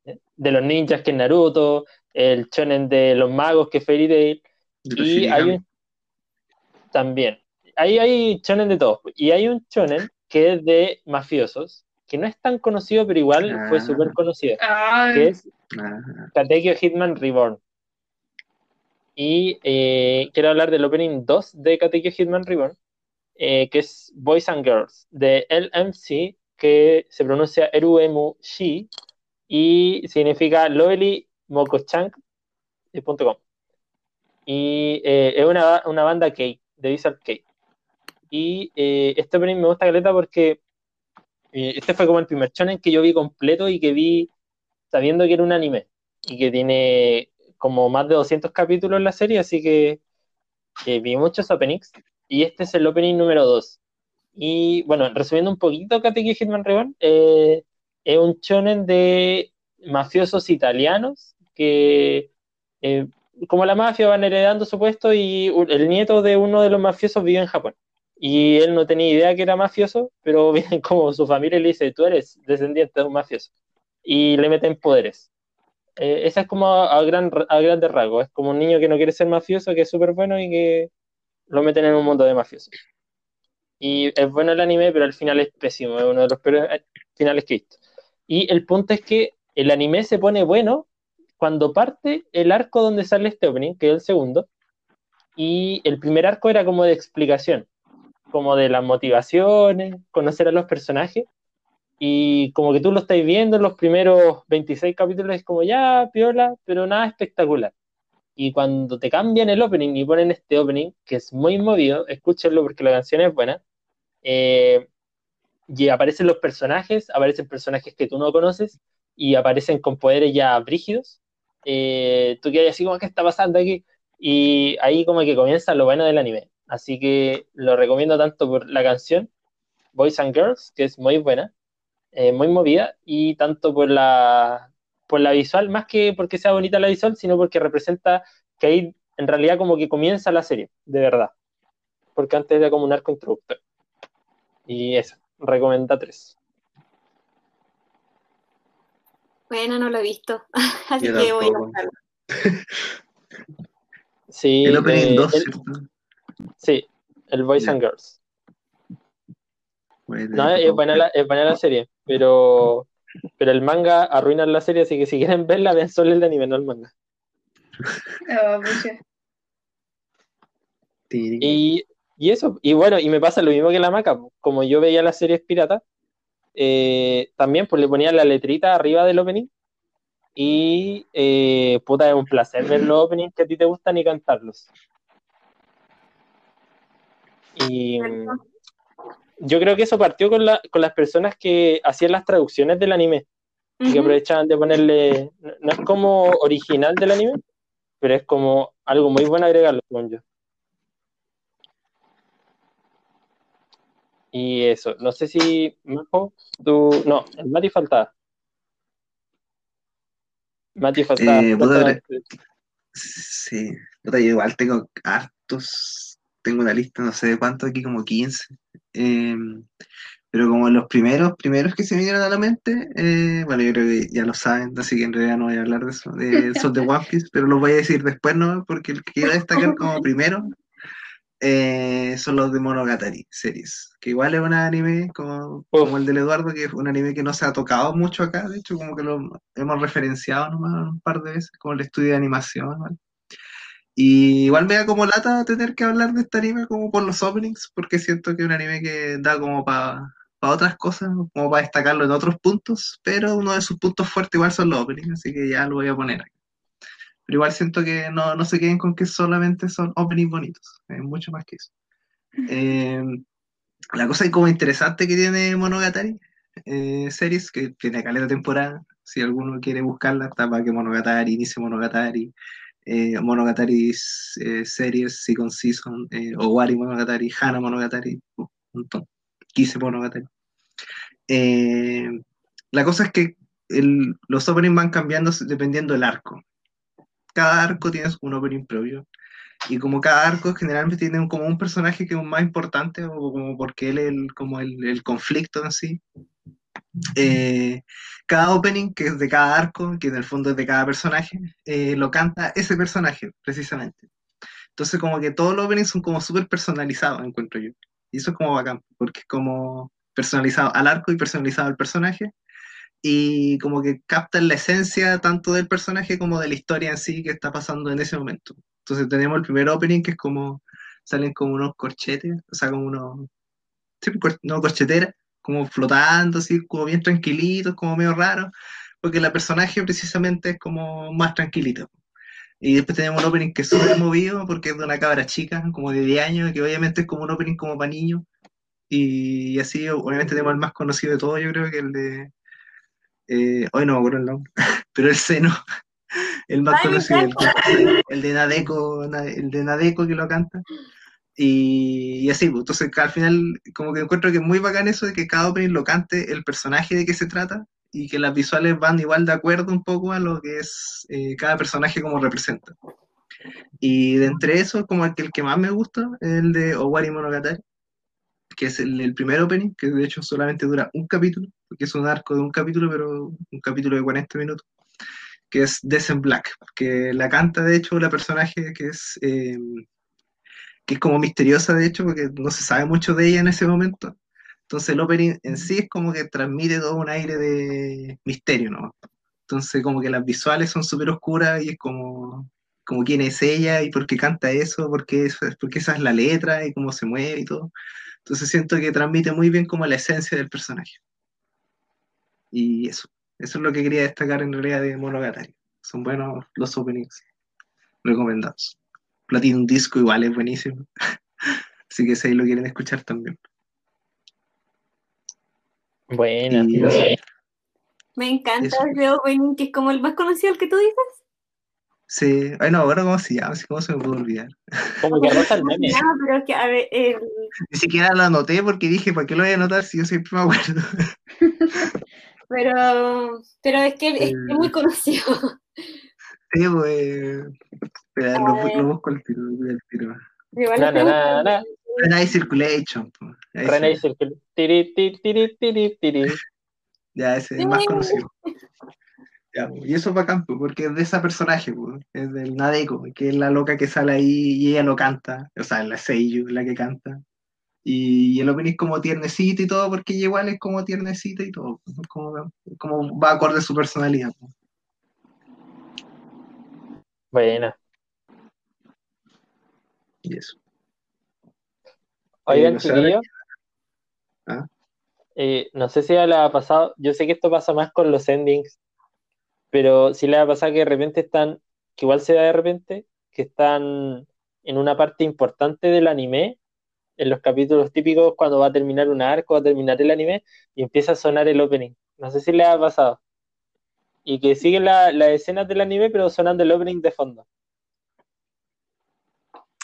B: de los ninjas, que es Naruto. El shonen de los magos, que es Fairy Tail. Y hay un... También. Ahí hay shonen de todos. Y hay un shonen que es de mafiosos, que no es tan conocido, pero igual fue
A: Ah.
B: súper conocido, que es
A: Ah,
B: Katekyo Hitman Reborn. Y eh, quiero hablar del opening 2 de Katekyo Hitman Reborn, eh, que es Boys and Girls, de LMC, que se pronuncia Eruemu Shi, y significa Lovely Mokochank.com. Y eh, es una, una banda K, de Visual K. Y eh, este opening me gusta caleta porque eh, este fue como el primer shonen que yo vi completo y que vi sabiendo que era un anime y que tiene como más de 200 capítulos en la serie, así que vi muchos openings y este es el opening número 2. Y bueno, resumiendo un poquito Katekyo Hitman Reborn, eh, es un shonen de mafiosos italianos que eh, como la mafia van heredando su puesto y el nieto de uno de los mafiosos vive en Japón. Y él no tenía idea que era mafioso, pero viene como su familia y le dice, tú eres descendiente de un mafioso. Y le meten poderes. Eh, esa es como a, a gran, a grandes rasgos. Es como un niño que no quiere ser mafioso, que es súper bueno y que lo meten en un mundo de mafiosos. Y es bueno el anime, pero el final es pésimo. Es uno de los peores eh, finales que he visto. Y el punto es que el anime se pone bueno cuando parte el arco donde sale este opening, que es el segundo. Y el primer arco era como de explicación, como de las motivaciones, conocer a los personajes. Y como que tú lo estáis viendo en los primeros 26 capítulos, es como ya, piola, pero nada espectacular. Y cuando te cambian el opening y ponen este opening, que es muy movido, escúchenlo porque la canción es buena, eh, y aparecen los personajes, aparecen personajes que tú no conoces, y aparecen con poderes ya brígidos. Eh, tú quedas así como, ¿qué está pasando aquí? Y ahí como que comienza lo bueno del anime. Así que lo recomiendo tanto por la canción, Boys and Girls, que es muy buena, eh, muy movida, y tanto por la, por la visual, más que porque sea bonita la visual, sino porque representa que ahí en realidad como que comienza la serie, de verdad. Porque antes era como un arco introductorio. Y eso, recomenda tres.
C: Bueno, no lo he visto. Así
A: Yo
C: que voy a.
B: Sí,
A: el opening
B: eh,
A: 2,
B: el-
A: ¿cierto?
B: Sí, el Boys and Girls.
A: Bueno,
B: No, es buena la, es buena la serie, pero, pero el manga arruina la serie, así que si quieren verla, vean solo el anime, no el manga.
D: oh.
B: Y, y eso, y bueno, y me pasa lo mismo que la maca, como yo veía las series piratas, eh, también pues le ponía la letrita arriba del opening, y eh, puta, es un placer ver los openings que a ti te gustan y cantarlos. Y yo creo que eso partió con, la, con las personas que hacían las traducciones del anime. y que aprovechaban de ponerle, no, no es como original del anime, pero es como algo muy bueno agregarlo, según yo. Y eso, no sé si, Majo, tú, no, el Mati faltaba. Mati faltaba.
A: Eh. Sí, puta, yo igual tengo hartos, tengo una lista, no sé de cuánto, aquí como 15. Eh, pero como los primeros, primeros que se vinieron a la mente, eh, bueno, yo creo que ya lo saben, así que en realidad no voy a hablar de eso, de, son de One Piece, pero los voy a decir después, ¿no? Porque el que quiero destacar como primero eh, son los de Monogatari series, que igual es un anime como, como el del Eduardo, que es un anime que no se ha tocado mucho acá, de hecho como que lo hemos referenciado nomás un par de veces, como el estudio de animación, ¿vale? Y igual me da como lata tener que hablar de este anime como por los openings, porque siento que es un anime que da como para otras cosas, como para destacarlo en otros puntos, pero uno de sus puntos fuertes igual son los openings, así que ya lo voy a poner aquí. Pero igual siento que no, no se queden con que solamente son openings bonitos, es mucho más que eso. Eh, la cosa como interesante que tiene Monogatari eh, series, que tiene caleta temporada, si alguno quiere buscarla, está para que Monogatari, inicie Monogatari, eh, Monogatari eh, series, Second Season, eh, Owari Monogatari, Hana Monogatari, un montón, Kise Monogatari. Eh, la cosa es que el- los openings van cambiando dependiendo del arco. Cada arco tiene un opening propio. Y como cada arco generalmente tiene como un personaje que es más importante, o como porque él es el, como el, el conflicto en sí. Eh, cada opening, que es de cada arco, que en el fondo es de cada personaje, eh, lo canta ese personaje, precisamente. Entonces como que todos los openings son como súper personalizados, encuentro yo. Y eso es como bacán, porque es como personalizado al arco y personalizado al personaje y como que captan la esencia tanto del personaje como de la historia en sí que está pasando en ese momento. Entonces tenemos el primer opening que es como, salen como unos corchetes, o sea, como unos, no, corcheteras, como flotando, así, como bien tranquilitos, como medio raros, porque la personaje precisamente es como más tranquilita. Y después tenemos un opening que es súper movido porque es de una cabra chica, como de 10 años, que obviamente es como un opening como para niños. Y así, obviamente tenemos el más conocido de todos, yo creo que el de eh, hoy no me acuerdo el nombre, pero el seno, el más conocido, el, el de Nadeko, Na- el de Nadeko que lo canta. Y, y así, pues, entonces que al final como que encuentro que es muy bacán eso de que cada opening lo cante el personaje de qué se trata y que las visuales van igual de acuerdo un poco a lo que es eh, cada personaje como representa. Y de entre esos, como el que, el que más me gusta el de Owari Monogatari, que es el, el primer opening, que de hecho solamente dura un capítulo, porque es un arco de un capítulo, pero un capítulo de 40 minutos, que es Descent Black, que la canta de hecho la personaje que es, eh, que es como misteriosa de hecho, porque no se sabe mucho de ella en ese momento. Entonces el opening en sí es como que transmite todo un aire de misterio, ¿no? Entonces como que las visuales son súper oscuras y es como, como quién es ella y por qué canta eso, por qué, por qué esa es la letra y cómo se mueve y todo. Entonces siento que transmite muy bien como la esencia del personaje. Y eso, eso es lo que quería destacar en realidad de Monogatari. Son buenos los openings recomendados. Platinum Disco igual es buenísimo. Así que si ahí lo quieren escuchar también.
B: Buena.
A: Y-
C: Me encanta
A: Eso.
C: ese opening, que es como el más conocido, el que tú dices.
A: Sí, ay no, ahora cómo se llama, cómo se me pudo olvidar.
B: Como que rosa el meme.
C: No, pero es que, a ver, el-
A: Ni siquiera lo anoté porque dije, ¿para qué lo voy a anotar si yo siempre me acuerdo?
C: pero, pero es que es,
A: Eh.
C: es muy conocido.
A: Sí, pues. Espera, lo, bu- lo busco al tiro, lo al tiro.
B: Na, na.
A: Renai Circulation. sí.
B: Circle. Tiri, tiri, tiri, tiri, tiri.
A: Ya, ese es el más conocido. Ya, y eso es bacán, porque es de esa personaje, pues, es del Nadeko, que es la loca que sale ahí y ella lo canta, o sea, la Seiyu, la que canta. Y, el opening es como tiernecito y todo, porque ella igual es como tiernecita y todo, como, como va acorde a su personalidad. pues.
B: Buena.
A: Y eso.
B: Oigan,
A: sé,
B: chiquillos.
A: Ah.
B: eh, no sé si ya le ha pasado, yo sé que esto pasa más con los endings, pero si le ha pasado que de repente están, que igual se da de repente, que están en una parte importante del anime, en los capítulos típicos cuando va a terminar un arco, va a terminar el anime, y empieza a sonar el opening. No sé si le ha pasado. Y que siguen la- las escenas del anime, pero sonando el opening de fondo.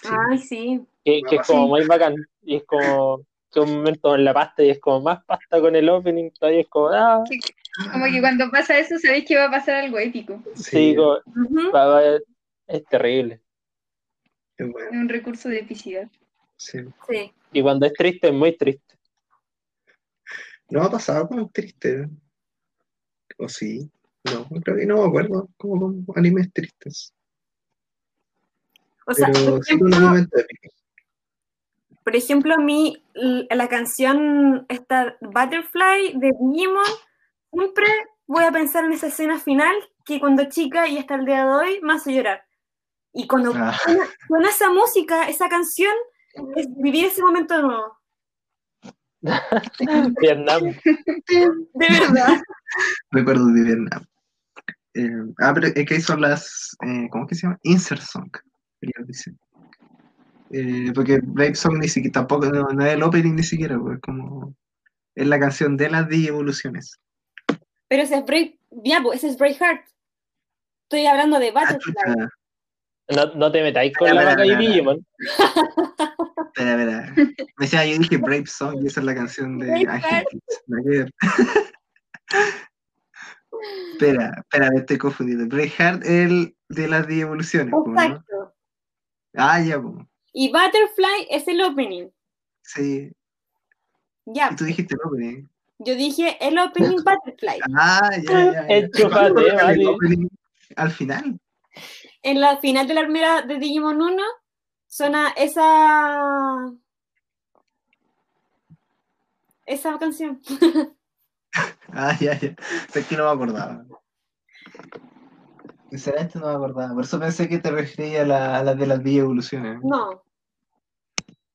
A: Sí.
C: Ay, sí.
B: Que, que es como
D: Sí.
B: muy bacán. Y es como que un momento en la pasta y es como más pasta con el opening, todavía es como, ah,
D: Como que cuando pasa eso, sabéis que va a pasar algo épico.
B: sí, como-
C: Ujú.
B: va- va- es terrible.
A: es bueno,
D: un recurso de epicidad.
A: sí.
C: Sí.
B: Y cuando es triste, es muy triste.
A: No ha pasado como triste. ¿O sí? No, creo que no me acuerdo como con animes tristes.
C: O sea,
A: Pero
C: por
A: sí con un
C: ejemplo,
A: momento épico.
C: por ejemplo, a mí la canción esta Butterfly de Digimon, siempre voy a pensar en esa escena final que cuando chica y hasta el día de hoy me hace llorar. Y cuando
A: Ah,
C: suena, suena esa música, esa canción, es vivir ese momento nuevo.
B: Vietnam.
C: De verdad.
A: Recuerdo de Vietnam. Eh, ah, pero es que ahí son las. eh, ¿Cómo que se llama? Insert Song. Eh, porque Brave Song ni siquiera, tampoco, no, no es el opening ni siquiera, pues es como. Es la canción de las 10 evoluciones.
C: Pero ese es Brave, ya, pues, ese es Braveheart. Estoy hablando de
A: Ah, chucha.
B: No, no te metáis con la vaca y. Digimon.
A: Espera, espera. Me decía, yo dije Brave Song y esa es la canción de. Angel Beats. Nada que ver. Espera, espera, me estoy confundiendo. Braveheart es el de las 10 evoluciones, ¿no?
C: Exacto.
A: Ah, ya, pues.
C: Y Butterfly es el opening.
A: Sí.
C: Ya,
A: Y tú dijiste el opening.
C: yo dije el opening Butterfly.
A: Ah, ya, ya. ya.
B: Enchúfate,
A: ¿Cuándo colocan el
B: Mati.
A: opening Al final.
C: En la final de la primera de Digimon 1 suena esa. Esa canción.
A: Ah, ya, ya. Es que no me acordaba. Sinceramente no me acordaba. Por eso pensé que te referías a la, a las de las 10 evoluciones.
C: No.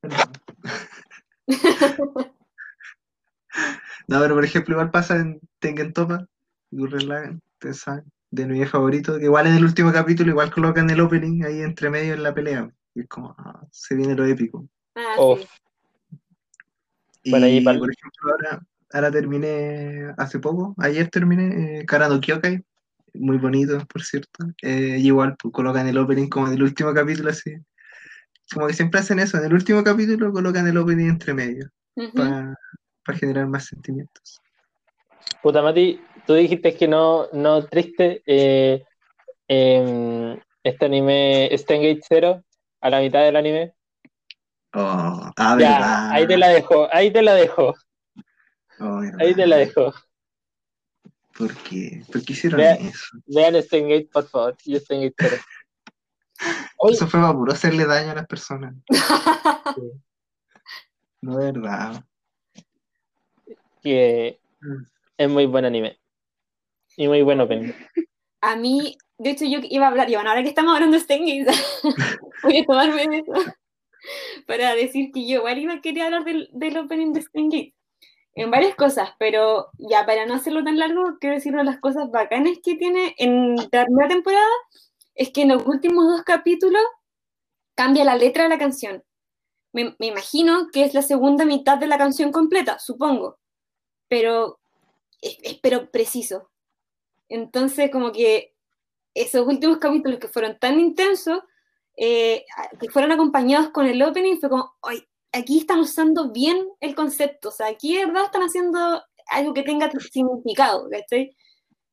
A: Perdón. No, pero por ejemplo, igual pasa en Tengen Topa, Gurren Lagann, ustedes saben, de mi favorito, que igual en el último capítulo igual colocan el opening ahí entre medio en la pelea. Y es como, ah, se viene lo épico.
C: Ah, sí.
A: Y
B: Bueno, ahí pal-
A: por ejemplo, ahora, ahora terminé hace poco, ayer terminé eh, Karano Kyokai, muy bonito, por cierto. Eh, y igual pues, colocan el opening como del último capítulo, así. Como que siempre hacen eso, en el último capítulo colocan el opening entre medio
C: Ujú.
A: para generar más sentimientos.
B: Puta Mati, tú dijiste que no, no triste. eh, em, este anime, Stengate Zero, a la mitad del anime.
A: Oh, ah,
B: Ya,
A: verdad.
B: ahí te la dejo, ahí te la dejo,
A: Oh,
B: ahí te la dejo.
A: ¿Por qué? ¿Por qué hicieron
B: Vea-
A: eso?
B: Vean Stengate, por favor, y Stengate
A: Eso fue para puro hacerle daño a las personas. No, de verdad.
B: que
A: Mm.
B: es muy buen anime. Y muy buen opening.
C: A mí, de hecho, yo iba a hablar, bueno, ahora que estamos hablando de Stengate, voy a tomarme de eso para decir que yo igual iba a querer hablar del, del opening de Stengate en varias cosas, pero ya para no hacerlo tan largo, quiero decir una de las cosas bacanas que tiene en la primera temporada es que en los últimos dos capítulos cambia la letra de la canción. Me, me imagino que es la segunda mitad de la canción completa, supongo, pero es, es- pero preciso. Entonces, como que esos últimos capítulos que fueron tan intensos, eh, que fueron acompañados con el opening, fue como, ay, aquí están usando bien el concepto, o sea, aquí de verdad están haciendo algo que tenga significado, ¿cachai?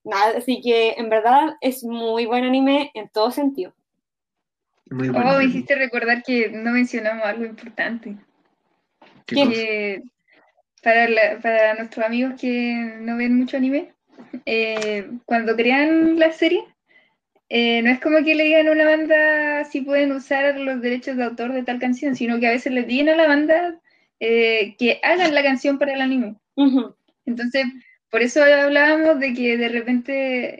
C: Nada, así que en verdad es muy buen anime en todo sentido.
A: Muy
D: Oh,
A: bueno.
D: me hiciste recordar que no mencionamos algo importante.
A: ¿Qué.
D: Que para, la- para nuestros amigos que no ven mucho anime, eh, cuando crean la serie, eh, no es como que le digan a una banda si pueden usar los derechos de autor de tal canción, sino que a veces les piden a la banda eh, que hagan la canción para el anime. Entonces, por eso hablábamos de que de repente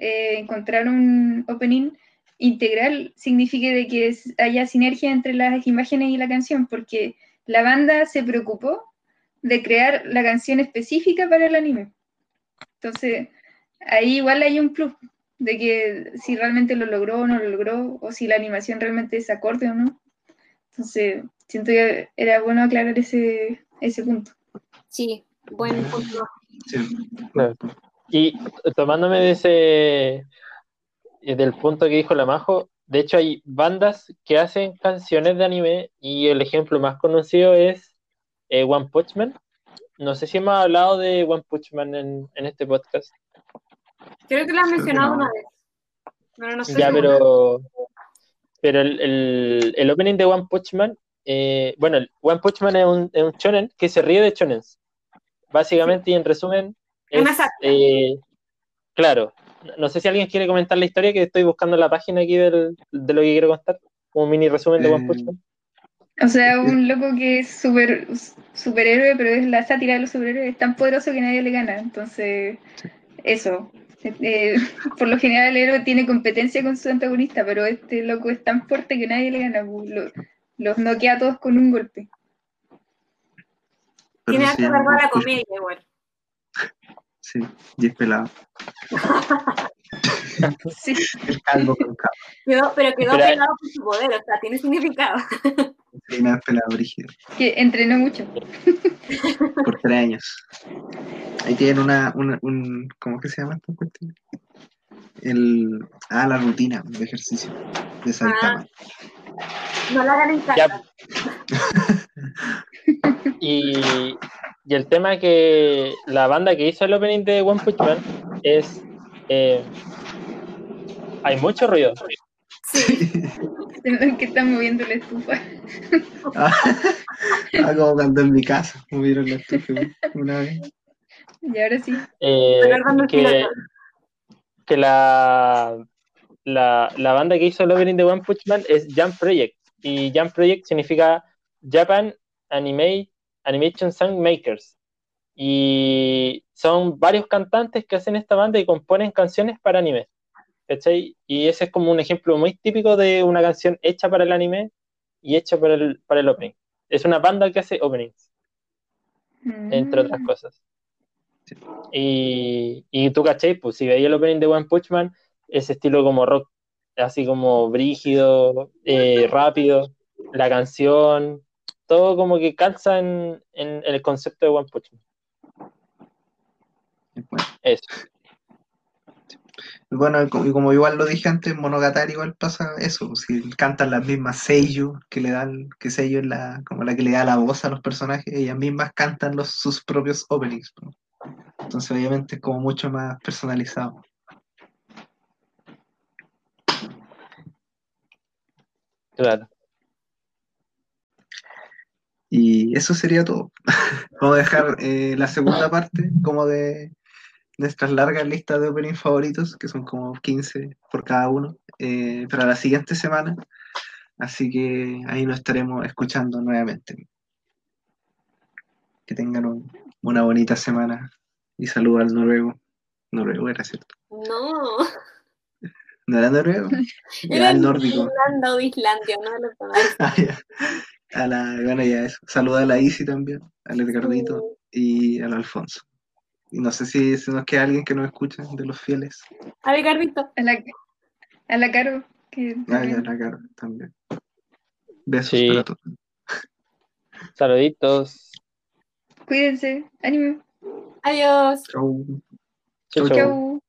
D: eh, encontrar un opening integral signifique de que haya sinergia entre las imágenes y la canción, porque la banda se preocupó de crear la canción específica para el anime. Entonces, ahí igual hay un plus de que si realmente lo logró o no lo logró, o si la animación realmente es acorde o no. Entonces, siento que era bueno aclarar ese, ese punto.
C: Sí, buen punto.
A: Sí.
B: Y tomándome de ese eh, del punto que dijo la Majo, de hecho hay bandas que hacen canciones de anime y el ejemplo más conocido es eh, One Punch Man. No sé si hemos hablado de One Punch Man en, en este podcast.
C: Creo que lo has mencionado
A: no.
C: una vez. Pero no sé
B: Ya,
C: segura.
B: pero pero el, el, el opening de One Punch Man, eh, bueno, el One Punch Man es un, es un shonen que se ríe de shonens. Básicamente y en resumen
C: Es una
B: es,
C: sátira.
B: eh, claro, no sé si alguien quiere comentar la historia, que estoy buscando la página aquí del- de lo que quiero contar, un mini resumen de One
A: Eh,
B: Punch Man.
D: O sea, un loco que es super, superhéroe, pero es la sátira de los superhéroes, es tan poderoso que nadie le gana. Entonces, eso. Eh, por lo general el héroe tiene competencia con su antagonista, pero este loco es tan fuerte que nadie le gana. pues, lo- los noquea a todos con un golpe.
C: Tiene
A: eso se
C: harto
A: llama
C: cargo a la comedia igual.
A: Sí, y es pelado.
D: Sí.
A: El calvo con calvo.
C: Quedó- pero quedó
B: Pero-
C: pegado por su poder, o sea, tiene significado.
A: Pelado, brígido.
D: Que entrenó mucho.
A: Por tres años. Ahí tienen una, una un, ¿cómo que se llama esta cuestión? El, ah, la rutina de ejercicio de Saitama.
C: No la hagan en casa.
B: Y, y el tema que la banda que hizo el opening de One Punch Man es. eh, hay mucho ruido.
D: Ven que están moviendo la estufa.
A: ah, ah, como cuando en mi casa movieron la estufa una vez.
D: Y ahora sí.
B: eh, que, que la, la, la banda que hizo el opening de One Punch Man es Jump Project. Y Jump Project significa Japan Anime, Animation Sound Makers. Y son varios cantantes que hacen esta banda y componen canciones para anime. ¿Cachai? Y ese es como un ejemplo muy típico de una canción hecha para el anime y hecha para el, para el opening. Es una banda que hace openings, entre otras
D: Mm.
B: cosas. Y, y tú, ¿cachai? Pues si veías el opening de One Punch Man, ese estilo como rock, así como brígido, eh, rápido, la canción, todo como que calza en, en el concepto de One Punch Man.
A: Bueno,
B: Eso.
A: Bueno, y como, igual lo dije antes, Monogatari igual pasa eso, si cantan las mismas seiyuu que le dan, que es la, como la que le da la voz a los personajes, ellas mismas cantan los, sus propios openings. ¿no? Entonces obviamente es como mucho más personalizado.
B: Claro.
A: Y eso sería todo. Vamos a dejar eh, la segunda parte como de nuestras largas listas de opening favoritos, que son como 15 por cada uno, eh, para la siguiente semana. Así que ahí nos estaremos escuchando nuevamente. Que tengan un- una bonita semana y saludo al noruego. Noruego era cierto.
C: No,
A: ¿No era noruego?
C: era
A: Era el nórdico.
C: Irlanda o Islandia, no lo.
A: Ah. A la, bueno, ya eso. Saluda a la Isi también, al Edgardito y al Alfonso. Y no sé si se nos queda alguien que nos escuche de los fieles.
C: A ver, Carlito.
D: A la, a la Caro. Que
A: Ah, y a la cara también. Besos
B: Sí.
A: para todos.
B: Saluditos.
D: Cuídense. Ánimo.
C: Adiós.
A: Chau.
B: Chau,
A: Chau,
B: chau.
D: Chau.